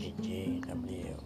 GGW.